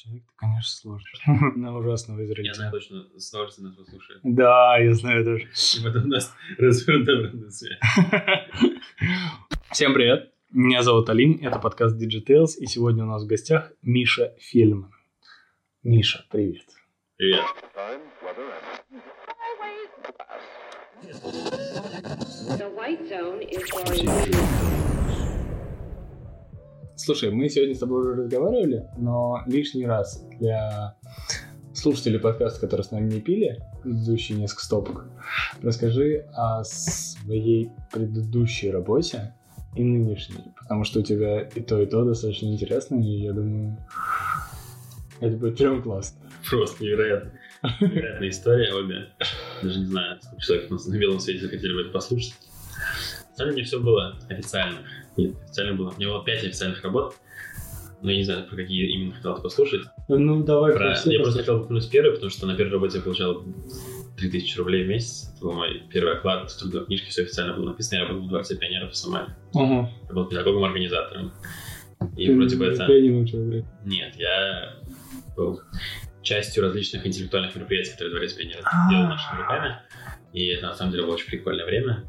Человек, ты, конечно, сложный. На ужасного Я израильтянина. знаю точно, с удовольствием нас послушает. Да, я знаю тоже. И потом нас развернут обратно связь. Всем привет. Меня зовут Алим, это подкаст Digitales, и сегодня у нас в гостях Миша Фельман. Миша, привет. Привет. The white zone is Слушай, мы сегодня с тобой уже разговаривали, но лишний раз для слушателей подкаста, которые с нами не пили, предыдущие несколько стопок, расскажи о своей предыдущей работе и нынешней, потому что у тебя и то, и то достаточно интересно, и я думаю, это будет прям классно. Просто невероятно. Невероятная история, обе. Даже не знаю, сколько человек у нас на белом свете захотели бы это послушать. На самом деле, все было официально. Нет, официально было. У меня было пять официальных работ. Но я не знаю, про какие именно хотел ты послушать. Ну, давай Про- Я просто хотел упомянуть первую, потому что на первой работе я получал 3000 рублей в месяц. Это был мой первый оклад в трудовой книжке, все официально было написано. Я работал в Дворце пионеров в Самаре. Ага. Я был педагогом-организатором. И Ты вроде бы это... учил играть. Нет, я был частью различных интеллектуальных мероприятий, которые Дворец пионеров А. делал нашими руками. И это на самом деле было очень прикольное время.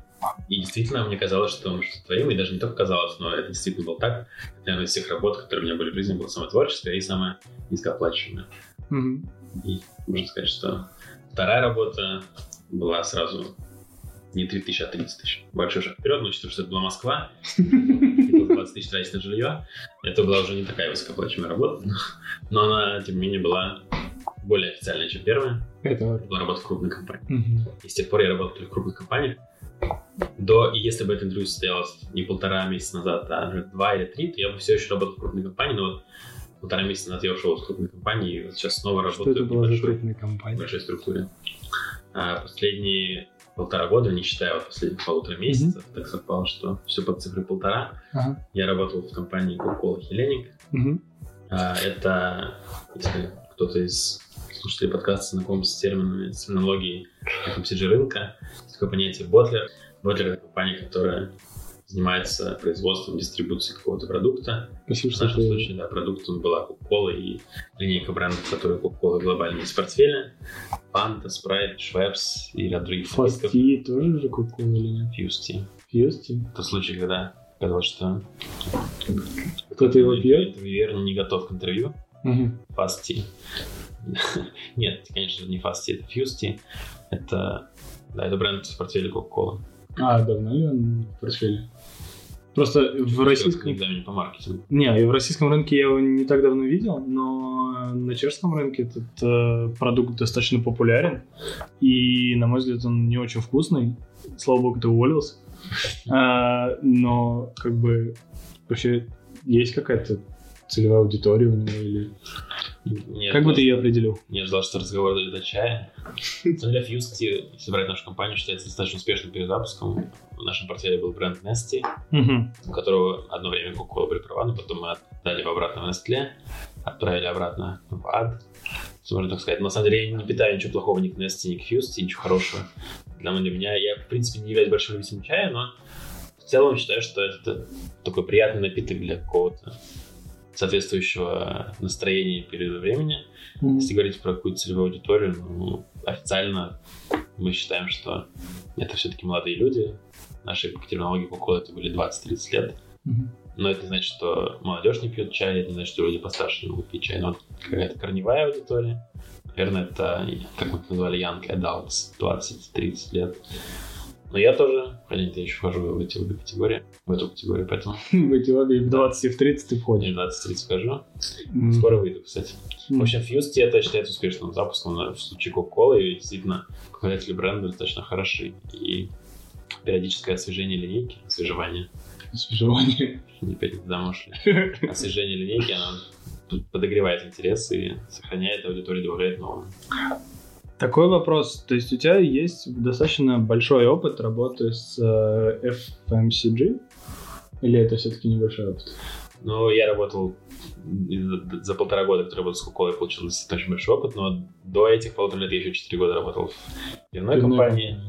И действительно, мне казалось, что мы что-то творим, и даже не только казалось, но это действительно было так. Наверное, из всех работ, которые у меня были в жизни, была самая творческая и самая низкооплачиваемая. Мгм. И можно сказать, что вторая работа была сразу не 3 тысячи, а 30 тысяч. Большой шаг вперед, но учитывая, что это была Москва, и 20 тысяч тратить на жилье, это была уже не такая высокооплачиваемая работа, но- она, тем не менее, была более официальная, чем первая. Это была работа в крупной компании. И с тех пор я работал только в крупных компаниях. До, и если бы это интервью состоялось не полтора месяца назад, а уже два или три, то я бы все еще работал в крупной компании, но вот полтора месяца назад я ушел из крупной компании, и вот сейчас снова Что работаю это в была за небольшой компания? большой структуре. А последние полтора года, не считая вот последних полутора месяцев, так совпало, что все под цифрой полтора, Ага. я работал в компании Coca-Cola Hellenic. Мгм. А, это, если кто-то из слушателей подкаста знаком с терминами, с терминологией FMCG рынка, есть такое понятие ботлер. Ботлер — это компания, которая занимается производством, дистрибуцией какого-то продукта. Спасибо, В нашем случае, да, продуктом была Coca-Cola и линейка брендов, которые Coca-Cola глобально в портфеле. Fanta, Sprite, Schweppes и ряд других напитков. Фасти тоже же кока или нет? Fusty. Фьюсти? Тот случай, когда казалось, что Кто-то его пьет? это верно не готов к интервью. Мгм. Фасти. Нет, конечно же, не Фасти, это Фьюсти. Это, да, это бренд в портфеле Coca-Cola. А, давно ли он в портфеле? Просто в российском... экзамене по маркетингу. Не, и в российском рынке я его не так давно видел, но на чешском рынке этот э, продукт достаточно популярен. И, на мой взгляд, он не очень вкусный. Слава богу, ты уволился. А, но, как бы, вообще, есть какая-то целевая аудитория у него или... Нет, как бы ты просто ее определил? Не ожидал, что разговор дойдет до чая. Для Фьюсти, если брать нашу компанию, считается достаточно успешным перезапуском. В нашем портфеле был бренд Nesty, у которого одно время Coca-Cola были права, но потом мы отдали его обратно в Nestle, отправили обратно в ад. Если можно так сказать. Но, на самом деле я не питаю ничего плохого ни к Nestle, ни к Фьюсти, ничего хорошего. Для, для меня, я, в принципе, не являюсь большим любителем чая, но в целом считаю, что это такой приятный напиток для какого-то соответствующего настроения периода времени. Мгм. Если говорить про какую-то целевую аудиторию, ну, официально мы считаем, что это все-таки молодые люди. Наши терминологии Coca-Cola это были 20-30 лет. Мгм. Но это не значит, что молодежь не пьет чай, это не значит, что люди постарше не могут пить чай. Но вот какая-то корневая аудитория. Наверное, это, как мы это назвали, young adults, 20-30 лет. Но я тоже, хотя я еще вхожу в эти обе категории, в эту категорию, поэтому В эти обе в 20 и в 30 ты входишь. в 20-30 вхожу. Скоро выйду, кстати. В общем, Fusty это считается успешным запуском в случае Coca-Cola, и действительно показатели бренда достаточно хороши. И периодическое освежение линейки, освежевание, Освежевание. не опять мы ушли. освежение линейки, оно подогревает интерес и сохраняет аудиторию, добавляет новую. Такой вопрос. То есть у тебя есть достаточно большой опыт работы с э, FMCG? Или это все-таки небольшой опыт? Ну, я работал за- за полтора года, который работал с я получил очень большой опыт, но до этих полутора лет я еще четыре года работал в пивной Пивной компании.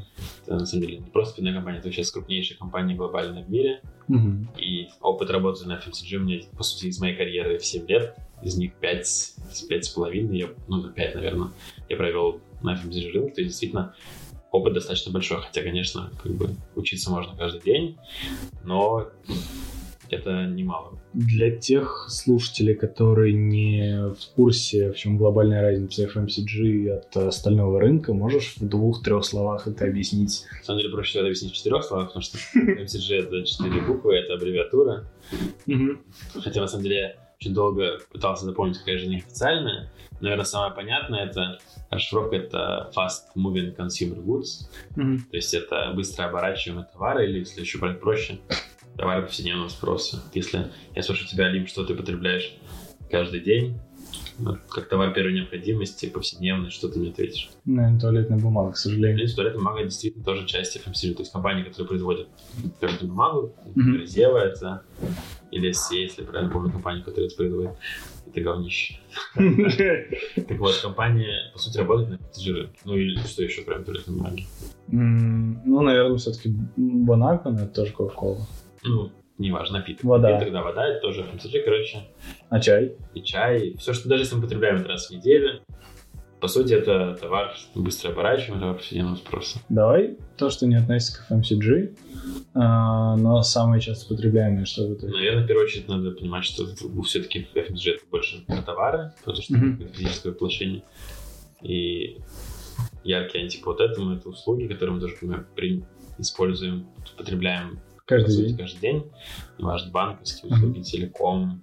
Это, на самом деле, не просто пивная компания, это сейчас крупнейшая компания глобальная в мире. Мгм. И опыт работы на FMCG у меня, по сути, из моей карьеры в 7 лет. Из них 5 пять с половиной, я, ну, пять, наверное, я провел на FMCG рынке, то есть действительно опыт достаточно большой, хотя, конечно, как бы учиться можно каждый день, но это немало. Для тех слушателей, которые не в курсе, в чем глобальная разница FMCG от остального рынка, можешь в двух-трех словах это объяснить? На самом деле проще всего это объяснить в четырех словах, потому что FMCG это четыре буквы, это аббревиатура. Хотя на самом деле очень долго пытался запомнить, какая же неофициальная. Наверное, самое понятное это расшифровка это Fast Moving Consumer Goods. То есть это быстро оборачиваемые товары, или если еще брать проще, товары повседневного спроса. Если я спрашиваю тебя, Лим, что ты потребляешь каждый день, как товар первой необходимости, повседневный, что ты мне ответишь? Наверное, туалетная бумага, к сожалению. принципе, туалетная бумага действительно тоже часть FMCG. То есть компании, которые производят туалетную бумагу, например, Зева это, или SCA, если я правильно помню, компания, которая это производит, это говнище. Так вот, компания, по сути, работает на рынке. Ну или что еще, прям туалетной бумаги. Ну, наверное, все-таки Бонаква, но это тоже Кока-Кола. Ну, неважно, напиток. Вода. Напиток, да, вода, это тоже FMCG, короче. А чай? И чай, все, что даже если мы потребляем раз в неделю, по сути, это товар быстро оборачиваемый, товар повседневного спроса. Давай то, что не относится к FMCG, а, но самые часто потребляемые, что итоге. Наверное, в первую очередь надо понимать, что все-таки FMCG это больше про товары, потому что Мгм. это физическое воплощение. И яркий антипод этому это услуги, которые мы тоже, например, при- используем, потребляем по Каждый сути, день. каждый день. Неважно, банковские услуги, телеком,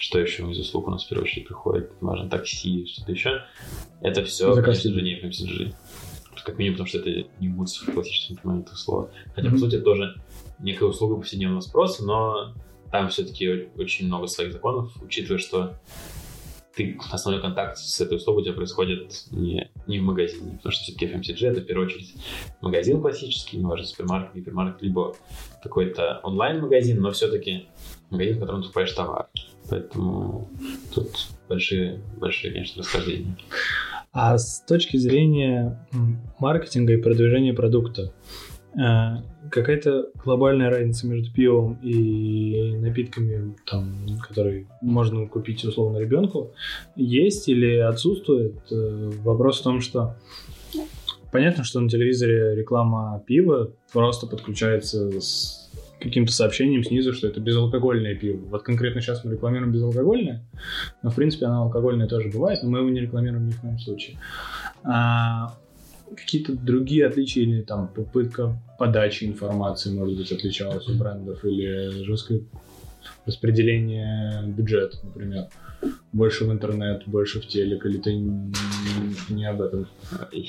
что еще из услуг у нас в первую очередь приходит, важно такси, что-то еще. Это все, конечно же, не FMCG. Как минимум, потому что это не goods в классическом понимании этого слова. Хотя, Мгм. по сути, это тоже некая услуга повседневного спроса, но там все-таки очень много своих законов, учитывая, что ты основной контакт с этой услугой у тебя происходит не, не в магазине, потому что все-таки FMCG это в первую очередь магазин классический, неважно, супермаркет, гипермаркет, либо какой-то онлайн-магазин, но все-таки магазин, в котором ты покупаешь товар. Поэтому тут большие, большие, конечно, расхождения. А с точки зрения маркетинга и продвижения продукта, э, какая-то глобальная разница между пивом и напитками, там, которые можно купить условно ребенку, есть или отсутствует? Э, Вопрос в том, что понятно, что на телевизоре реклама пива просто подключается с каким-то сообщением снизу, что это безалкогольное пиво. Вот конкретно сейчас мы рекламируем безалкогольное, но в принципе оно алкогольное тоже бывает, но мы его не рекламируем ни в коем случае. А какие-то другие отличия или там попытка подачи информации, может быть, отличалась у брендов или жесткое распределение бюджета, например. Больше в интернет, больше в телек, или ты не об этом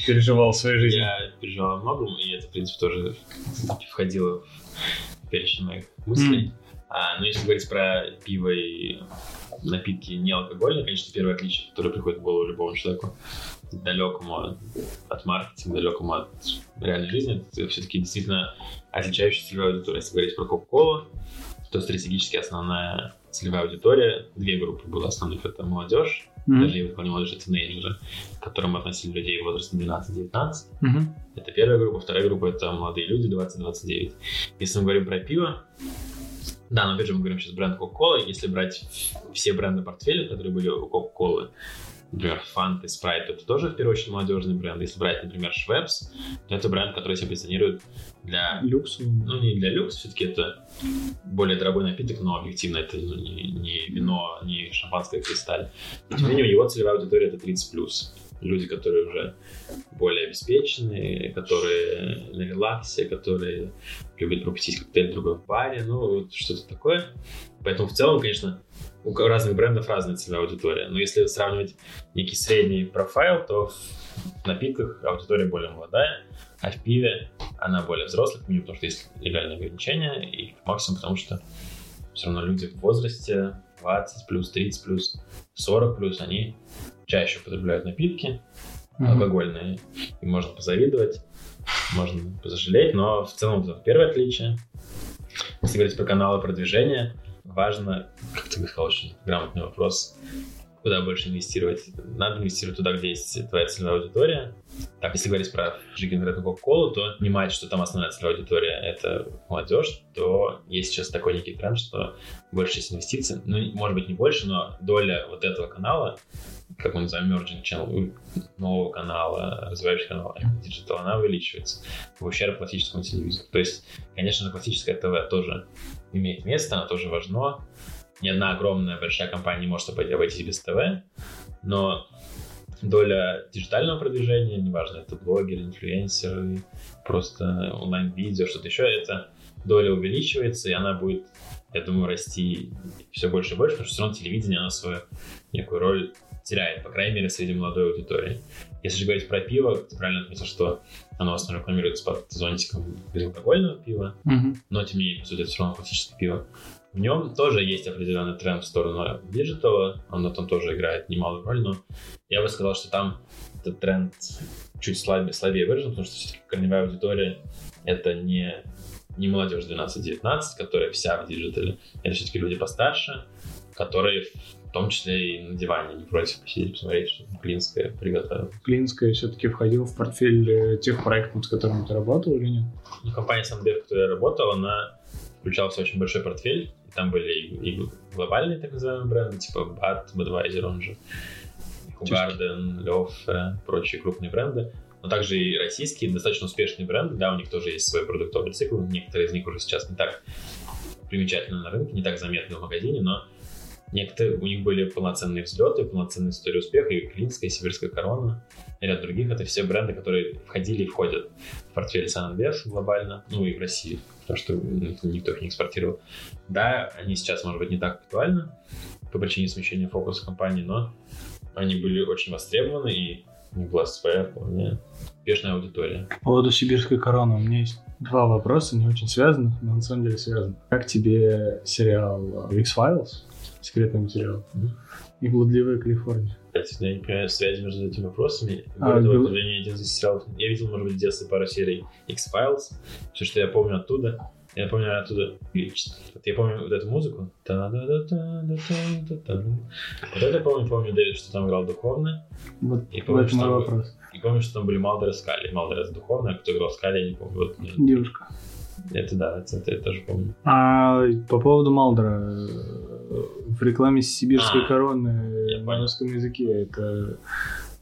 переживал в своей жизни? Я переживал о многом, и это, в принципе, тоже входило в перечень моих мыслей. А, но если говорить про пиво и напитки не алкогольные, конечно, первое отличие, которое приходит в голову любому человеку, далекому от, маркетинга, далекому от реальной жизни, это все-таки действительно отличающаяся целевая аудитория. Если говорить про Кока-Колу, то стратегически основная целевая аудитория, две группы было основных, это молодежь, Мгм. даже я молодежь, а тинейджеры, к которым относили людей возраста 12-19, Мгм. это первая группа. Вторая группа — это молодые люди, 20-29. Если мы говорим про пиво, да, но опять же мы говорим сейчас бренд Coca-Cola. Если брать все бренды портфеля, которые были у Coca-Cola, например, Fanta, Sprite, то это тоже в первую очередь молодежный бренд. Если брать, например, Schweppes, то это бренд, который себя позиционирует для Люкс. ну, не для люкс, все-таки это более дорогой напиток, но объективно это ну, не, не вино, не шампанское кристаль. Но, тем не менее, его целевая аудитория это 30+. Люди, которые уже более обеспеченные, которые на релаксе, которые любят пропустить коктейль другой в баре, ну, вот что-то такое. Поэтому в целом, конечно, у разных брендов разная целевая аудитория. Но если сравнивать некий средний профайл, то в напитках аудитория более молодая, а в пиве она более взрослых, минимум потому что есть легальные ограничения, и максимум потому что все равно люди в возрасте 20 плюс, 30 плюс, 40 плюс, они чаще употребляют напитки алкогольные, и можно позавидовать, можно позажалеть, но в целом это первое отличие. Если говорить про каналы продвижения, важно, как ты сказал, очень грамотный вопрос, куда больше инвестировать. Надо инвестировать туда, где есть твоя целевая аудитория. Так, если говорить про Red Coca-Cola, то понимать, что там основная целевая аудитория — это молодежь, то есть сейчас такой некий тренд, что больше есть инвестиций. Ну, может быть, не больше, но доля вот этого канала, как мы называем emerging channel, нового канала, развивающего канала диджитал, она увеличивается в ущерб классическому телевизору. То есть, конечно же, классическое ТВ тоже имеет место, оно тоже важно, ни одна огромная большая компания не может обойтись без ТВ, но доля диджитального продвижения, неважно, это блогеры, инфлюенсеры, просто онлайн-видео, что-то еще, эта доля увеличивается, и она будет, я думаю, расти все больше и больше, потому что все равно телевидение, оно свою некую роль теряет, по крайней мере, среди молодой аудитории. Если же говорить про пиво, ты правильно отметил, что оно в основном рекламируется под зонтиком безалкогольного пива, Мгм. но тем не менее, по сути, это все равно классическое пиво. В нем тоже есть определенный тренд в сторону диджитала, оно там тоже играет немалую роль, но я бы сказал, что там этот тренд чуть слабее, слабее выражен, потому что все-таки корневая аудитория — это не, не молодежь 12-19, которая вся в диджитале, это все-таки люди постарше, которые в том числе и на диване не против посидеть, посмотреть, что Клинское приготовило. Клинское все-таки входило в портфель э, тех проектов, с которыми ты работал или нет? Ну, компания SUN InBev, в которой я работал, она включала в очень большой портфель. И там были и, и глобальные так называемые бренды, типа Bud, Budweiser, он же, Garden, Löffe, прочие крупные бренды. Но также и российские, достаточно успешные бренды. Да, у них тоже есть свой продуктовый цикл. Некоторые из них уже сейчас не так примечательны на рынке, не так заметны в магазине, но некоторые, у них были полноценные взлеты, полноценные истории успеха, и Клинская, и Сибирская корона, и ряд других. Это все бренды, которые входили и входят в портфель Сан глобально, ну и в России, потому что никто их не экспортировал. Да, они сейчас, может быть, не так актуальны по причине смещения фокуса компании, но они были очень востребованы, и у них была своя вполне успешная аудитория. По поводу сибирской короны у меня есть два вопроса, не очень связанных, но на самом деле связаны. Как тебе сериал X-Files, секретный материал, и «Блудливая Калифорния»? Я не понимаю связи между этими вопросами. А, это не один из сериалов. Я видел, может быть, в детстве пару серий X-Files. Все, что я помню оттуда. Я помню оттуда... Вот я помню вот эту музыку. Вот это я помню, помню, Дэвид, что там играл духовно. Вот И помню, что мой вы- вопрос. И помню, что там были Малдер и Скали. Малдер это духовно, а кто играл Скали, я не помню. Вот, ну, Девушка. это да, это, это я тоже помню. А по поводу Малдера, в рекламе сибирской А, короны на русском языке это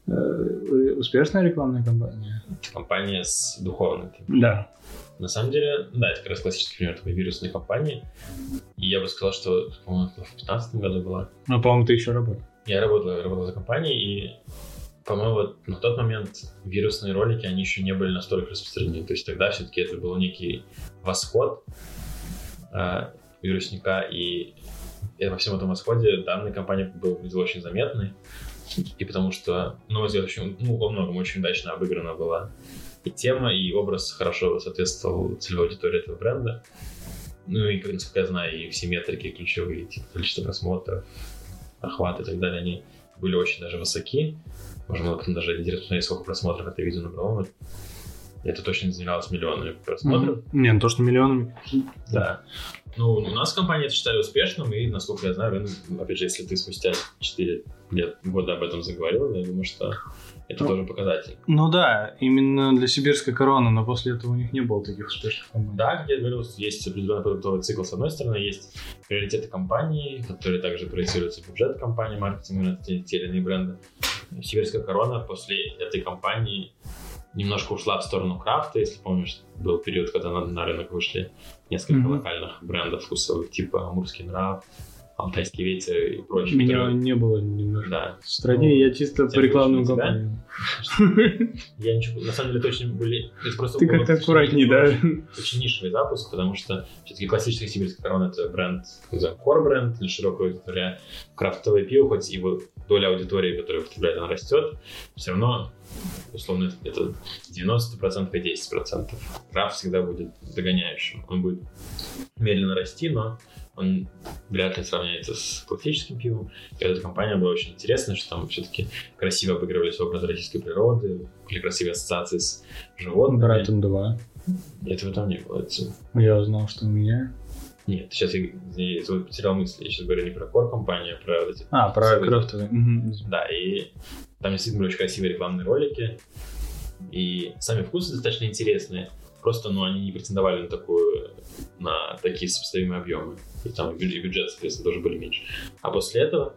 э, успешная рекламная кампания? Компания с духовным. Да. На самом деле, да, это как раз классический пример такой вирусной компании. И я бы сказал, что, по-моему, это в 2015 году была. Ну, по-моему, ты еще работал. Я работал, работал за компанией, и, по-моему, вот на тот момент вирусные ролики, они еще не были настолько распространены. То есть тогда все-таки это был некий восход э, вирусника, и во всем этом восходе данная компания выглядела очень заметной. И потому что, ну, мой взгляд, очень, ну, во многом очень удачно обыграна была и тема, и образ хорошо соответствовал целевой аудитории этого бренда. Ну и, насколько я знаю, и все метрики ключевые, типа количество просмотров, охват и так далее, они были очень даже высоки. Можно было потом даже интересно сколько просмотров это видео набрало. Это точно занималось миллионами просмотров. Мгм. Не, ну то, что миллионами. Да. Ну, у нас в компании это считали успешным, и, насколько я знаю, рынок, опять же, если ты спустя 4 лет, года об этом заговорил, я думаю, что это Ну, тоже показатель. Ну да, именно для сибирской короны, но после этого у них не было таких успешных компаний. Да, как я говорил, есть определенный продуктовый цикл с одной стороны, есть приоритеты компании, которые также проецируются в бюджет компании, маркетинг на те, те или иные бренды. Сибирская корона после этой компании немножко ушла в сторону крафта, если помнишь, был период, когда на, на рынок вышли несколько Мгм. локальных брендов вкусовых, типа Амурский нрав, Алтайский ветер и прочие. Меня которые- не было немножко. Да, В стране Ну, я чисто по рекламным кампаниям. я ничего, на самом деле точно были, Ты как-то очень- аккуратней, да? очень нишевый запуск, потому что все-таки классическая сибирская корона это бренд, core бренд для широкой аудитории. Крафтовое пиво, хоть его доля аудитории, которая употребляет, она растет, все равно, условно, это 90% и 10%. Крафт всегда будет догоняющим. Он будет медленно расти, но он вряд ли сравняется с классическим пивом. И эта компания была очень интересная, что там все-таки красиво обыгрывались образы российской природы, были красивые ассоциации с животными. Братом 2. Этого там не было. Это Я узнал, что у меня Нет, сейчас я извини, я потерял мысль. Я сейчас говорю не про core компанию, а про эти... А, про крафтовые. Да, и там действительно были очень красивые рекламные ролики. И сами вкусы достаточно интересные. Просто, ну, они не претендовали на такую, на такие сопоставимые объемы. И там и бюджет, соответственно, тоже были меньше. А после этого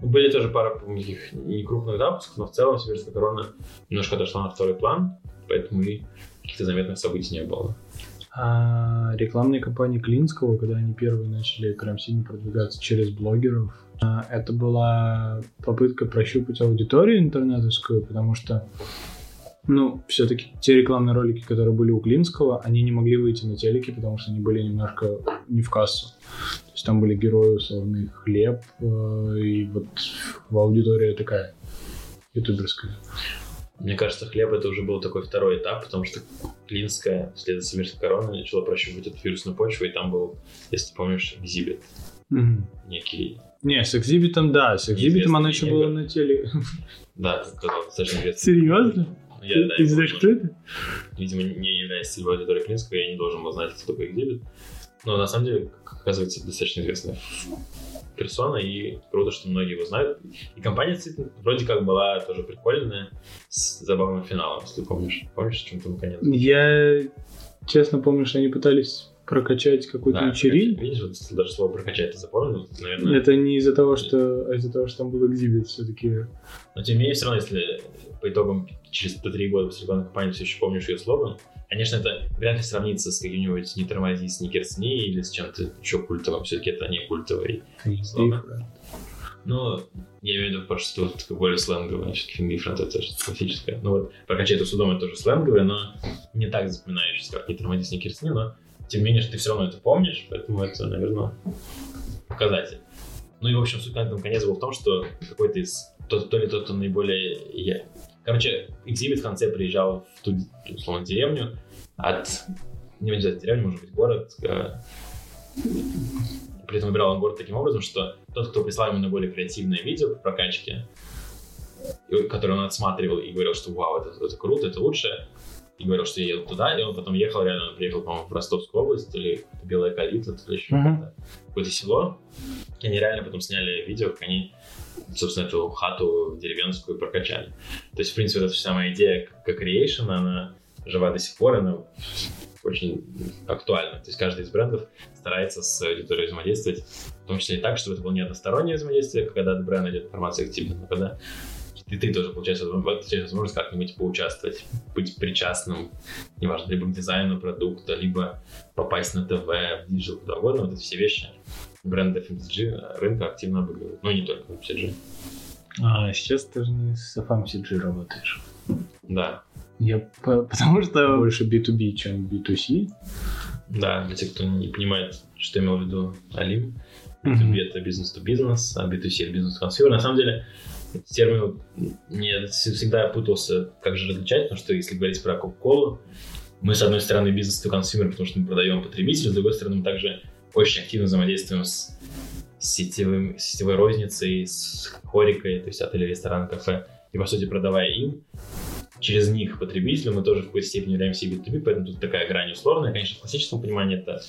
были тоже пара таких некрупных запусков, но в целом сибирская корона немножко отошла на второй план, поэтому и каких-то заметных событий не было. А рекламные кампании Клинского, когда они первые начали прям сильно продвигаться через блогеров, а, это была попытка прощупать аудиторию интернетовскую, потому что ну, все-таки те рекламные ролики, которые были у Клинского, они не могли выйти на телеке, потому что они были немножко не в кассу. То есть там были герои, условный хлеб, э, и вот в аудитория такая ютуберская. Мне кажется, хлеб это уже был такой второй этап, потому что Клинская, вслед за Сибирской короной, начала прощупывать эту вирусную почву, и там был, если ты помнишь, экзибит Мгм. некий. Не, с экзибитом, да, с экзибитом оно еще негр. на теле. Да, сказал, достаточно. Серьезно? Я, да, Ты я знаешь, кто это? видимо, не являясь целевой аудиторией Клинского, я не должен был знать, кто такой экзибит. Но на самом деле, как оказывается, достаточно известная персона, и круто, что многие его знают. И компания действительно вроде как была тоже прикольная, с забавным финалом, если ты помнишь. Помнишь, о чем там конец? Я честно помню, что они пытались прокачать какой-то Да, вечеринку. Видишь, вот даже слово прокачать ты запомнил, наверное. Это не из-за того, что а из-за того, что там был экзибит, все-таки. Но тем не менее, все равно, если по итогам через три года после рекламной кампании все еще помнишь ее слоган, конечно, это вряд ли сравнится с каким-нибудь «Не тормози, сникерсни» или с чем-то еще культовым. Все-таки это не культовый слоган. Ну, я имею в виду, просто что такое более сленговое, все-таки Different это же классическое. Ну вот, прокачай эту судом, это тоже сленговое, но не так запоминающееся, как не тормози сникерсни, но тем не менее, что ты все равно это помнишь, поэтому это, наверное, показатель. Ну и, в общем, суть на этом конец был в том, что какой-то из... То, то ли тот, кто наиболее... Я... Короче, экзибит в конце приезжал в ту, условно, деревню от... Не обязательно деревню, может быть, город. э, При этом выбирал он город таким образом, что тот, кто прислал ему наиболее креативное видео по прокачке, которое он отсматривал и говорил, что вау, это, это круто, это лучше, и говорил, что я еду туда, и он потом ехал, реально, он приехал, по-моему, в Ростовскую область, или Белая Калитва, то ли еще Мгм. какое-то, село, и они реально потом сняли видео, как они, собственно, эту хату деревенскую прокачали. То есть, в принципе, вот эта самая идея как creation, она жива до сих пор, она очень актуальна. То есть каждый из брендов старается с аудиторией взаимодействовать, в том числе и так, чтобы это было не одностороннее взаимодействие, когда бренд идет информация к тебе, но когда и ты тоже, получается, получаешь возможность как-нибудь поучаствовать, быть причастным, неважно, либо к дизайну продукта, либо попасть на ТВ, в диджитал, куда угодно, вот эти все вещи бренды FMCG рынка активно обыгрывают. Ну, не только FMCG. А, сейчас ты же не с FMCG работаешь. Да, Я по- потому что больше B2B, чем B2C. да, для тех, кто не понимает, что имел в виду Алим, Мгм. B2B это business-to-business, а B2C это business-consumer. На самом деле, термин мне всегда путался, как же различать, потому что если говорить про Coca-Cola, мы, с одной стороны, бизнес-то-консюмер, потому что мы продаем потребителю, с другой стороны, мы также очень активно взаимодействуем с сетевым, сетевой розницей, с хорикой, то есть отели, ресторан, кафе, и, по сути, продавая им, через них потребителю мы тоже в какой-то степени являемся B2B, поэтому тут такая грань условная. Конечно, в классическом понимании это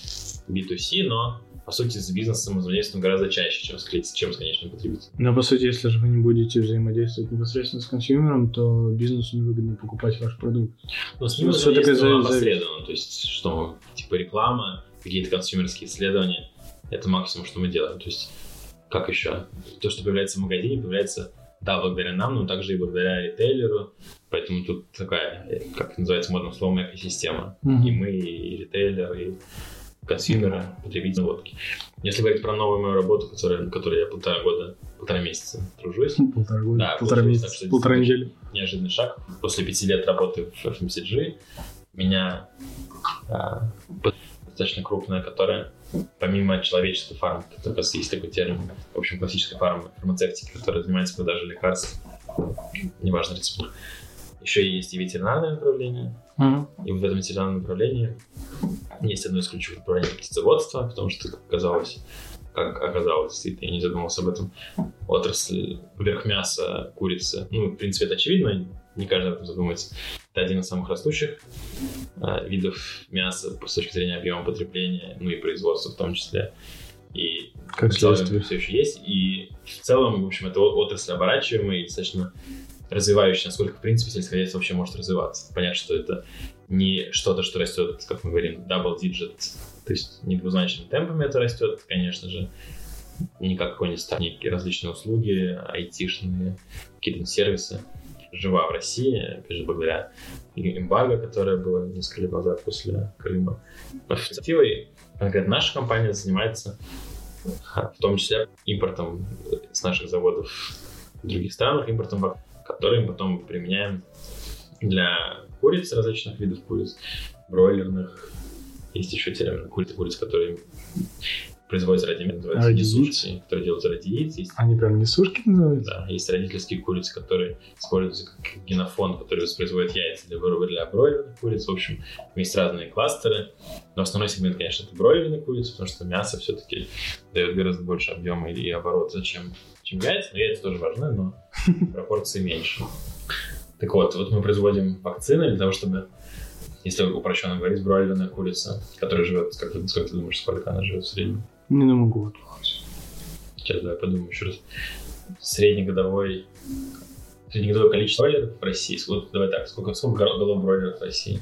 B2C, но по сути с бизнесом взаимодействуем гораздо чаще, чем с, чем с конечным потребителем. Но по сути, если же вы не будете взаимодействовать непосредственно с консюмером, то бизнесу невыгодно покупать ваш продукт. Но с ним Ну, за- опосредованно, то есть что типа реклама, какие-то консюмерские исследования, это максимум, что мы делаем. То есть как еще? То, что появляется в магазине, появляется да, благодаря нам, но также и благодаря ритейлеру. Поэтому тут такая, как называется модным словом, экосистема. И мы, и ритейлер, и консюмеры, потребители водки. Если говорить про новую мою работу, которая, которой я полтора года, полтора месяца тружусь, Полтора года, Да, полтора месяца, так, что полтора недели. неожиданный шаг. После пяти лет работы в FMCG меня а, достаточно крупная, которая помимо человеческой фармы, как раз есть такой термин, в общем, классической фармы, фармацевтики, которая занимается продажей лекарств, неважно рецепт. Еще есть и ветеринарное направление, Мгм. и вот в этом ветеринарном направлении есть одно из ключевых направлений птицеводства, потому что, как оказалось, как оказалось, действительно, я не задумывался об этом, отрасль верх мяса, курицы. Ну, в принципе, это очевидно, не каждый об этом задумывается. Это один из самых растущих э, видов мяса с точки зрения объема потребления, ну и производства в том числе. И Как в целом следствие. все еще есть. И в целом, в общем, это отрасль оборачиваемая и достаточно развивающая, насколько, в принципе, сельское хозяйство вообще может развиваться. Понятно, что это не что-то, что растет, как мы говорим, double digit, то есть не двузначными темпами это растет, конечно же, не как какой-нибудь некие различные услуги, айтишные, какие-то сервисы. Жива в России, опять же, благодаря эмбарго, которое было несколько лет назад после Крыма. Инициативой конкретно наша компания занимается в том числе импортом с наших заводов в других странах, импортом, который мы потом применяем для куриц, различных видов куриц, бройлерных. Есть еще термин курицы, куриц, которые производятся ради мяса, называются Ради несушки, которые делаются ради яиц. Есть Они прям несушки называются? да, есть родительские курицы, которые используются как генофон, который воспроизводит яйца для вырыва для бройлерных куриц. В общем, есть разные кластеры. Но основной сегмент, конечно, это бройлерные курицы, потому что мясо все-таки дает гораздо больше объема и оборота, чем, чем яйца. Но яйца тоже важны, но пропорции меньше. Так вот, вот мы производим вакцины для того, чтобы, если упрощенно говорить, бройлерная курица, которая живет, как ты, сколько ты думаешь, сколько она живет в среднем? Не думаю, год. Сейчас давай подумаем еще раз. Среднегодовой среднегодовое количество бройлеров в России. Вот давай так, сколько, сколько голов бройлеров в России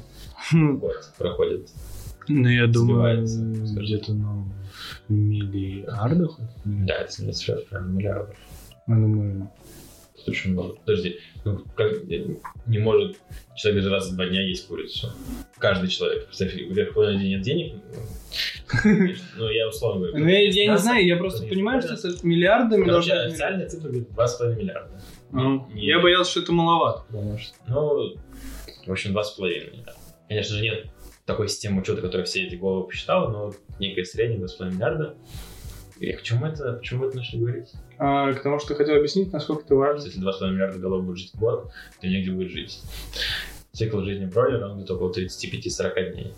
в год проходит? Ну, я думаю, где-то, ну, в миллиардах. Да, это прям миллиардов. Я думаю, очень много. Подожди, ну как не может человек даже раз в два дня есть курицу? Каждый человек. Представь, у тебя день нет денег. Ну, я условно говорю. Ну, я, я не знаю, я просто то понимаю, что Ну, Вообще должны... официальная цифра говорит 2,5 миллиарда. Ну, Не- Я боялся, что это маловато, потому что... Ну, в общем, 2,5 миллиарда. Конечно же, нет такой системы учета, которая все эти головы посчитала, но некое среднее 2,5 миллиарда. И к чему это, почему это начали говорить? А, к тому, что хотел объяснить, насколько это важно. Если 2,5 миллиарда голов будет жить в год, то негде будет жить. Цикл жизни бройлера, он где-то около 35-40 дней.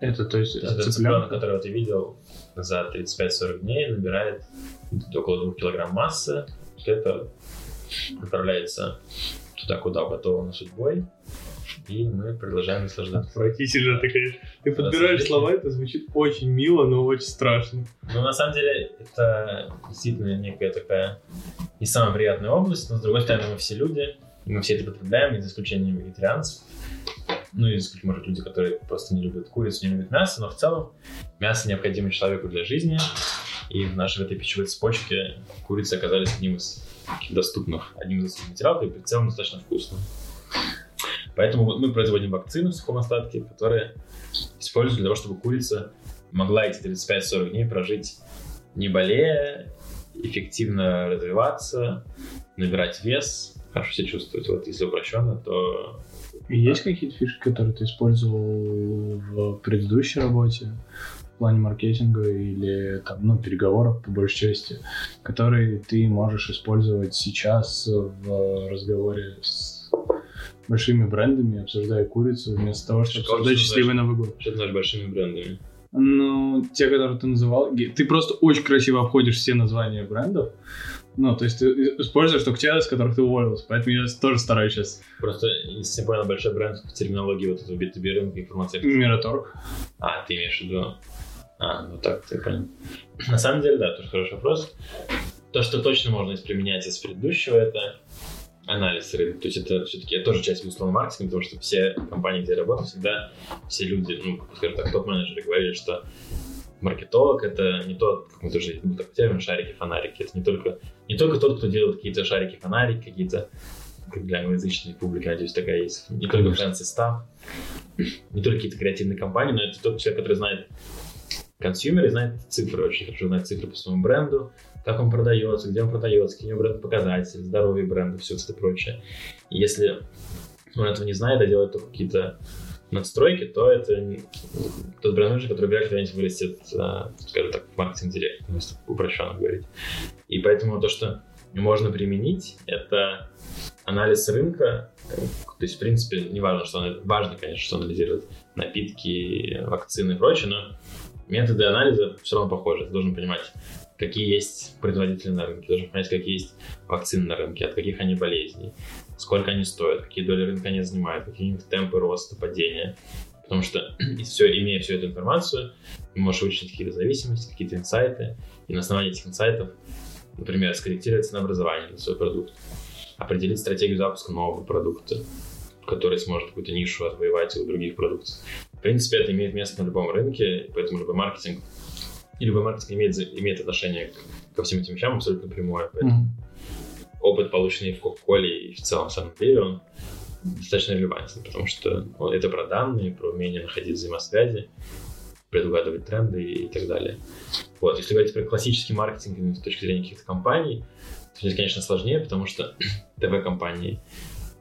Это, то есть, То есть этот цыпленок, которого ты видел за 35-40 дней, набирает около 2 килограмм массы. После этого отправляется туда, куда уготовано судьбой, и мы продолжаем наслаждаться. Отвратительно конечно. Ты подбираешь слова, это звучит очень мило, но очень страшно. Но на самом деле это действительно некая такая не самая приятная область, но с другой стороны мы все люди, и мы все это потребляем, и за исключением вегетарианцев. Ну и за исключением, может, люди, которые просто не любят курицу, не любят мясо, но в целом мясо необходимо человеку для жизни, и в нашей в этой пищевой цепочке курицы оказались одним из таких доступных, одним из доступных материалов, и в целом достаточно вкусным. Поэтому вот мы производим вакцины в сухом остатке, которые используют для того, чтобы курица могла эти 35-40 дней прожить не болея, эффективно развиваться, набирать вес, хорошо себя чувствовать. Вот если упрощенно, то И Есть какие-то фишки, которые ты использовал в предыдущей работе? В плане маркетинга или там, ну, переговоров по большей части, которые ты можешь использовать сейчас в разговоре с большими брендами, обсуждая курицу, вместо того, чтобы Что обсуждать счастливый Новый год. что ты знаешь большими брендами? Ну, те, которые ты называл, ты просто очень красиво обходишь все названия брендов. Ну, то есть ты используешь только те, с которых ты уволился. Поэтому я тоже стараюсь сейчас. Просто, не совсем понял, большой бренд в терминологии вот этого B2B рынка информации. Мираторг. А, ты имеешь в виду... А, ну так, ты понял. На самом деле, да, тоже хороший вопрос. То, что точно можно применять из предыдущего, это анализ рынка. То есть это все-таки это тоже часть безусловно маркетинга, потому что все компании, где я работал, всегда все люди, ну, скажем так, топ-менеджеры говорили, что маркетолог это не тот, как мы тоже ну, такой термин, шарики-фонарики. Это не только, не только тот, кто делает какие-то шарики-фонарики, какие-то как для англоязычной публики, надеюсь, такая есть. Не только fancy stuff, не только какие-то креативные компании, но это тот человек, который знает consumer знает цифры, очень хорошо знает цифры по своему бренду, как он продается, где он продается, какие у него бренд показатели, здоровье бренда, все это прочее. И если он этого не знает, а делает только какие-то надстройки, то это тот бренд который вряд ли когда-нибудь вырастет, а, скажем так, в маркетинг-директ, если упрощенно говорить. И поэтому то, что можно применить, это анализ рынка, то есть, в принципе, не важно, что важно, конечно, что анализирует напитки, вакцины и прочее, но методы анализа все равно похожи. Ты должен понимать какие есть производители на рынке, должен понять, какие есть вакцины на рынке, от каких они болезней, сколько они стоят, какие доли рынка они занимают, какие темпы роста, падения. Потому что, все, имея всю эту информацию, ты можешь вычислить какие-то зависимости, какие-то инсайты, и на основании этих инсайтов, например, скорректировать ценообразование на свой продукт, определить стратегию запуска нового продукта, который сможет какую-то нишу отвоевать у других продуктов. В принципе, это имеет место на любом рынке, поэтому любой маркетинг и любой маркетинг имеет, имеет отношение ко всем этим вещам абсолютно прямое. Поэтому Мгм. опыт, полученный в Кока-Коле и в целом в самом деле, он достаточно релевантен, потому что ну, это про данные, про умение находить взаимосвязи, предугадывать тренды и так далее. Вот, если говорить про классический маркетинг с точки зрения каких-то компаний, то здесь, конечно, сложнее, потому что ТВ-компании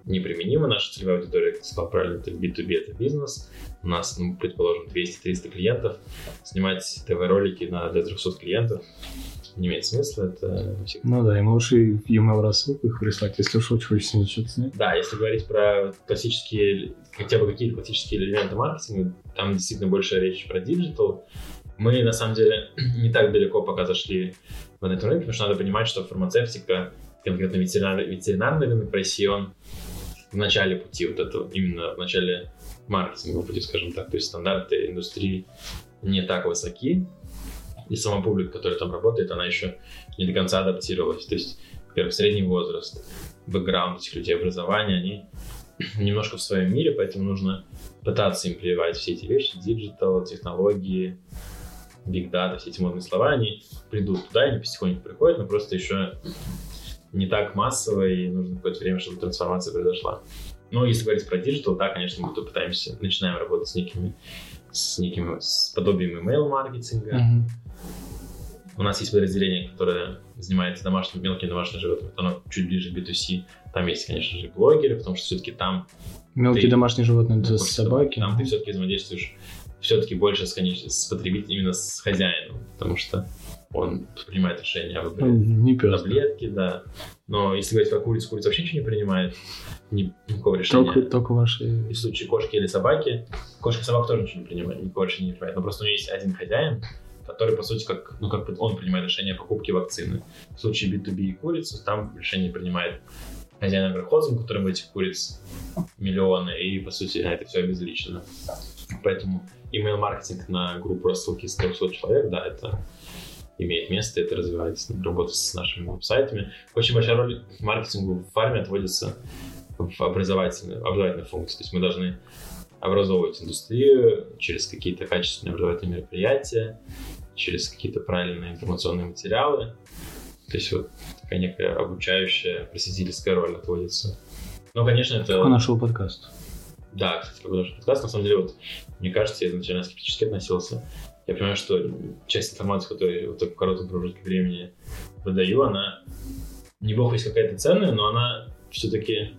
неприменимы. Наша целевая аудитория, как ты сказал правильно, это B2B, это бизнес. У нас, ну, предположим, 200-300 клиентов. Снимать ТВ-ролики на для 300 клиентов не имеет смысла. Это Ну да, им лучше в e-mail рассылку их прислать, если уж очень хочется что-то снять. Да, если говорить про классические, хотя бы какие-то классические элементы маркетинга, там действительно больше речь про диджитал. Мы, на самом деле, не так далеко пока зашли в этот рынок, потому что надо понимать, что фармацевтика, конкретно ветеринарный, ветеринарный рынок в России, он в начале пути вот этого, именно в начале маркетингового пути, скажем так. То есть стандарты индустрии не так высоки, и сама публика, которая там работает, она еще не до конца адаптировалась. То есть, во-первых, средний возраст, бэкграунд этих людей, образование, они немножко в своем мире, поэтому нужно пытаться им прививать все эти вещи, диджитал, технологии, big data, все эти модные слова, они придут туда, они потихоньку приходят, но просто еще не так массово, и нужно какое-то время, чтобы трансформация произошла. Но если говорить про диджитал, да, конечно, мы тут пытаемся, начинаем работать с некими, с неким, с подобием email-маркетинга, Мгм. у нас есть подразделение, которое занимается домашними, мелкими домашними животными. Оно чуть ближе к B2C. Там есть, конечно же, блогеры, потому что все-таки там, Мелкие Ты- домашние животные, это собаки. там ты все-таки взаимодействуешь все-таки больше с, конеч- с потребителем, именно с хозяином, потому что он принимает решение о Ну, выборе Не пес. таблетки, да. Но если говорить про курицу, курица вообще ничего не принимает, ни- никакого решения. Только, только ваши... И в случае кошки или собаки, кошка и собака тоже ничего не принимает, никакого решения не принимает. Но просто у нее есть один хозяин, который, по сути, как, ну, как он принимает решение о покупке вакцины. В случае B2B и курицы, там решение принимает хозяин агрохозом, у которого этих куриц миллионы, и, по сути, это все обезличено. Поэтому email-маркетинг на группу рассылки из 300 человек, да, это имеет место, это развивается, работа с нашими веб-сайтами. Очень большая роль маркетингу в фарме отводится в образовательную, образовательную функцию. То есть мы должны образовывать индустрию через какие-то качественные образовательные мероприятия, через какие-то правильные информационные материалы. То есть вот такая некая обучающая, просветительская роль отводится. Ну, конечно, это... Как нашел подкаст? Да, кстати, как наш подкаст, на самом деле, вот, мне кажется, я изначально скептически относился. Я понимаю, что часть информации, которую я вот так в коротком промежутке времени выдаю, она не бог есть какая-то ценная, но она все-таки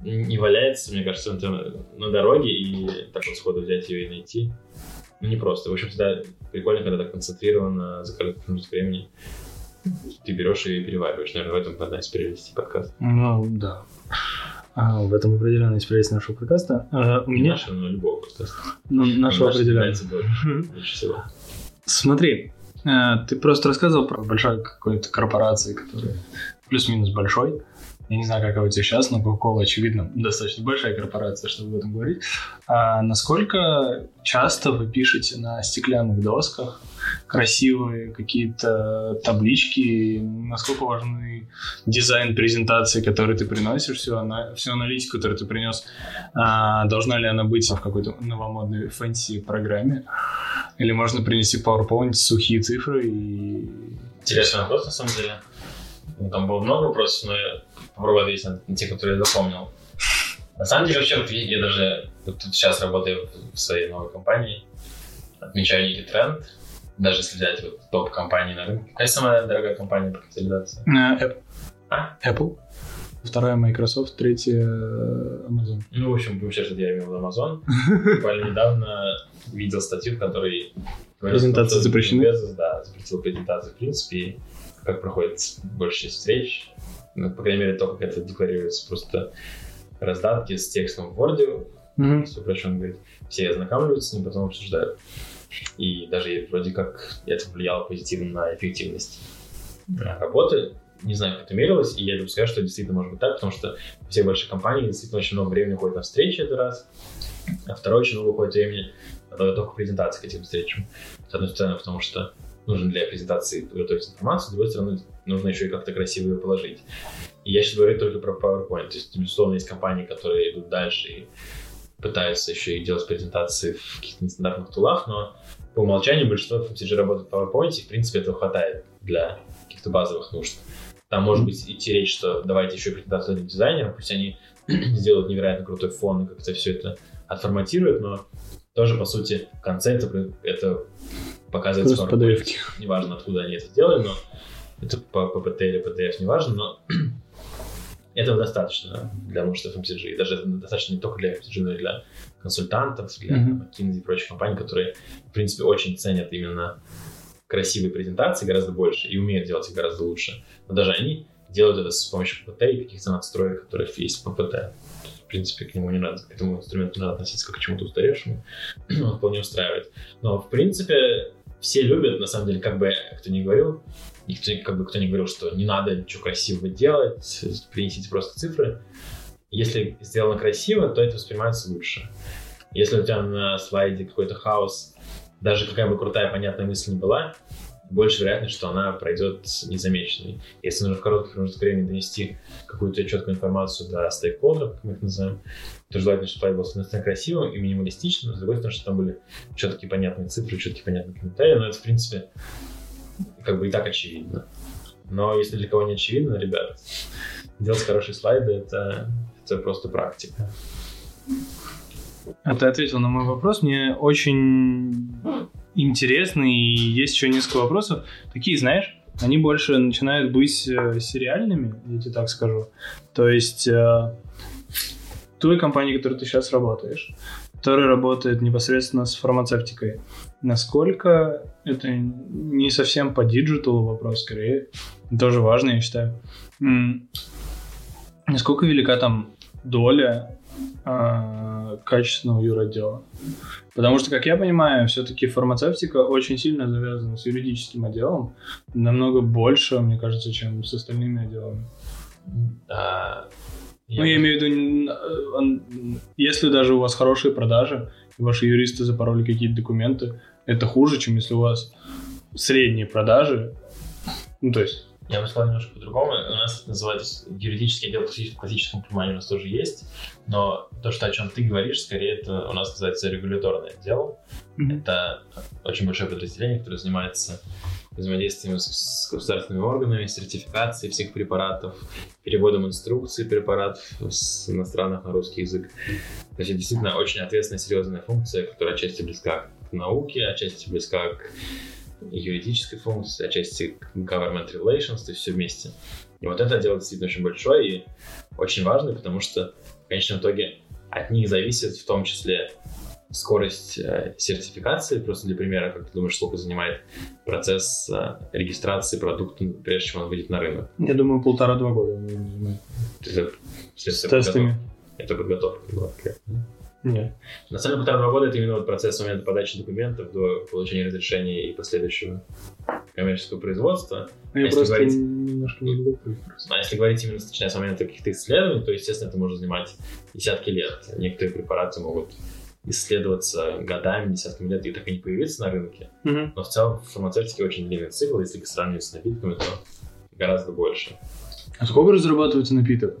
не валяется, мне кажется, на, дороге, и так вот сходу взять ее и найти. Ну, не просто. В общем, всегда прикольно, когда так концентрированно за короткий промежуток времени ты берешь и перевариваешь. Наверное, в этом одна из прелестей подкаста. Ну, да. А, в этом определенно есть прелесть нашего подкаста. А, у Не меня... нашего, но любого подкаста. Ну, нашего Наш определенно. нравится больше, лучше всего. Смотри, э, ты просто рассказывал про большой какой-то корпорации, которая плюс-минус большой. Я не знаю, как у тебя сейчас, но Coca-Cola, очевидно, достаточно большая корпорация, чтобы об этом говорить. А насколько часто вы пишете на стеклянных досках красивые какие-то таблички? Насколько важны дизайн презентации, который ты приносишь, всю, ана- всю аналитику, которую ты принес? А, должна ли она быть в какой-то новомодной fancy программе? Или можно принести PowerPoint, сухие цифры и... Интересный вопрос, на самом деле. Ну, Там было много вопросов, но я попробую ответить на, на те, которые я запомнил. На самом деле, вообще, вот я, даже вот тут сейчас работаю в, своей новой компании, отмечаю некий тренд, даже если взять вот топ-компании на рынке. Какая самая дорогая компания по капитализации? Э, App- А? Apple. Вторая Microsoft, третья э, Amazon. Ну, в общем, получается, что я имел Amazon. Буквально недавно видел статью, в которой... Презентации запрещены? Да, запретил презентации, в принципе, как проходит большая часть встреч. Ну, по крайней мере, то, как это декларируется, просто раздатки с текстом в Word, если упрощенно говорить. Все ознакомливаются с ним, потом обсуждают. И даже вроде как это влияло позитивно на эффективность э, работы. Не знаю, как это мерилось, и я допускаю, что действительно может быть так, потому что все большие компании действительно очень много времени уходит на встречи, это раз. А второе, очень много уходит времени на подготовку презентации к этим встречам. С одной стороны, потому что нужно для презентации подготовить информацию, с другой стороны, нужно еще и как-то красиво ее положить. И я сейчас говорю только про PowerPoint. То есть, безусловно, есть компании, которые идут дальше и пытаются еще и делать презентации в каких-то нестандартных тулах, но по умолчанию большинство FMCG работает в PowerPoint, и, в принципе, этого хватает для каких-то базовых нужд. Там может быть идти речь, что давайте еще презентацию для дизайнеров, пусть они сделают невероятно крутой фон и как-то все это отформатируют, но тоже, по сути, в конце это, это показывается Просто PowerPoint. Неважно, откуда они это сделали, но это по PPT или PDF, неважно, но этого достаточно для нужд FMCG. И даже это достаточно не только для FMCG, но и для консультантов, для Мгм. McKinsey и прочих компаний, которые, в принципе, очень ценят именно красивые презентации гораздо больше и умеют делать их гораздо лучше. Но даже они делают это с помощью PPT и каких-то надстроек, которые есть в PPT. В принципе, к нему не надо, к этому инструменту не надо относиться как к чему-то устаревшему. Он вполне устраивает. Но, в принципе, все любят, на самом деле, как бы кто ни говорил, никто, как бы кто ни говорил, что не надо ничего красивого делать, принесите просто цифры. Если сделано красиво, то это воспринимается лучше. Если у тебя на слайде какой-то хаос, даже какая бы крутая, понятная мысль не была, больше вероятность, что она пройдет незамеченной. Если нужно в короткий промежуток времени донести какую-то четкую информацию до стейкхолдеров, как мы их называем, то желательно, чтобы слайд был стороны красивым и минималистичным, с другой стороны, чтобы там были четкие понятные цифры, четкие понятные комментарии, но это, в принципе, как бы и так очевидно. Но если для кого не очевидно, ребят, делать хорошие слайды это, это просто практика. А ты ответил на мой вопрос. Мне очень интересно, и есть еще несколько вопросов. Такие, знаешь, они больше начинают быть э, сериальными, я тебе так скажу. То есть э, той компании, в которой ты сейчас работаешь, которая работает непосредственно с фармацевтикой, насколько это не совсем по диджиталу вопрос, скорее, тоже важно, я считаю. Насколько велика там доля качественного юротдела. Потому что, как я понимаю, все-таки фармацевтика очень сильно завязана с юридическим отделом, намного больше, мне кажется, чем с остальными отделами. А, Ну, я имею в виду, он- если даже у вас хорошие продажи, и ваши юристы запороли какие-то документы, это хуже, чем если у вас средние продажи. Ну, то есть, Я бы сказал немножко по-другому. У нас это называется юридический отдел в класси- в классическом понимании у нас тоже есть, но то, что о чем ты говоришь, скорее это у нас называется регуляторный отдел. Это очень большое подразделение, которое занимается взаимодействием с, с государственными органами, сертификацией всех препаратов, переводом инструкций препаратов с иностранных на русский язык. То есть это действительно очень ответственная, серьезная функция, которая отчасти близка к науке, отчасти близка к юридической функции, отчасти government relations, то есть все вместе. И вот это дело действительно очень большое и очень важное, потому что в конечном итоге от них зависит в том числе скорость э, сертификации. Просто для примера, как ты думаешь, сколько занимает процесс э, регистрации продукта, прежде чем он выйдет на рынок? я думаю, полтора-два года. Это, С тестами. Это подготовка. Нет. На самом деле, полтора два года это именно вот процесс с момента подачи документов до получения разрешения и последующего коммерческого производства. Я Если просто говорить- немножко не глупый. А если говорить именно начиная с момента каких-то исследований, то, естественно, это может занимать десятки лет. Некоторые препараты могут исследоваться годами, десятками лет и так и не появиться на рынке. Мгм. Но в целом в фармацевтике очень длинный цикл, если сравнивать с напитками, то гораздо больше. А сколько разрабатывается напиток?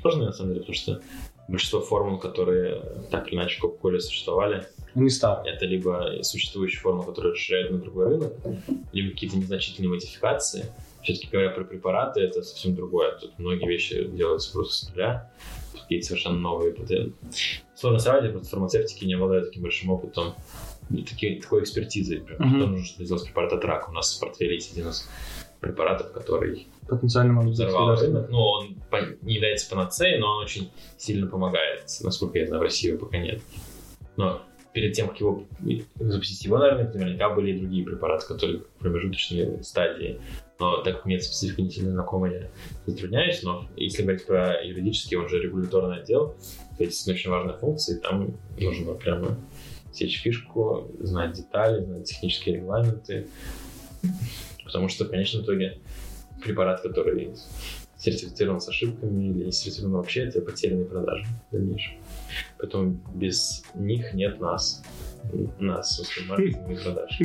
Сложно, на самом деле, потому что большинство формул, которые так или иначе в Кока-Коле существовали, Они старые. это либо существующие формулы, которые расширяют на другой рынок, либо какие-то незначительные модификации. Все-таки говоря про препараты, это совсем другое. Тут многие вещи делаются просто с нуля, какие-то совершенно новые патенты. Сложно сравнивать, просто фармацевтики не обладают таким большим опытом и таки- такой экспертизой. Мгм. Что нужно, чтобы сделать препарат от рака? У нас в портфеле есть один из препаратов, который Потенциально может взорвал рынок. Ну, он не является панацеей, но он очень сильно помогает. Насколько я знаю, в России его пока нет. Но перед тем, как его запустить его на рынок, наверняка были и другие препараты, которые в промежуточной стадии. Но так как мне эта специфика не сильно знакома, я затрудняюсь. Но если говорить про юридический, он же регуляторный отдел, то есть очень важная функция, и там нужно прямо сечь фишку, знать детали, знать технические регламенты. Потому что в конечном итоге препарат, который сертифицирован с ошибками или не сертифицирован вообще, это потерянные продажи в дальнейшем. Поэтому без них нет нас. Нас, в смысле, маркетинга и продаж.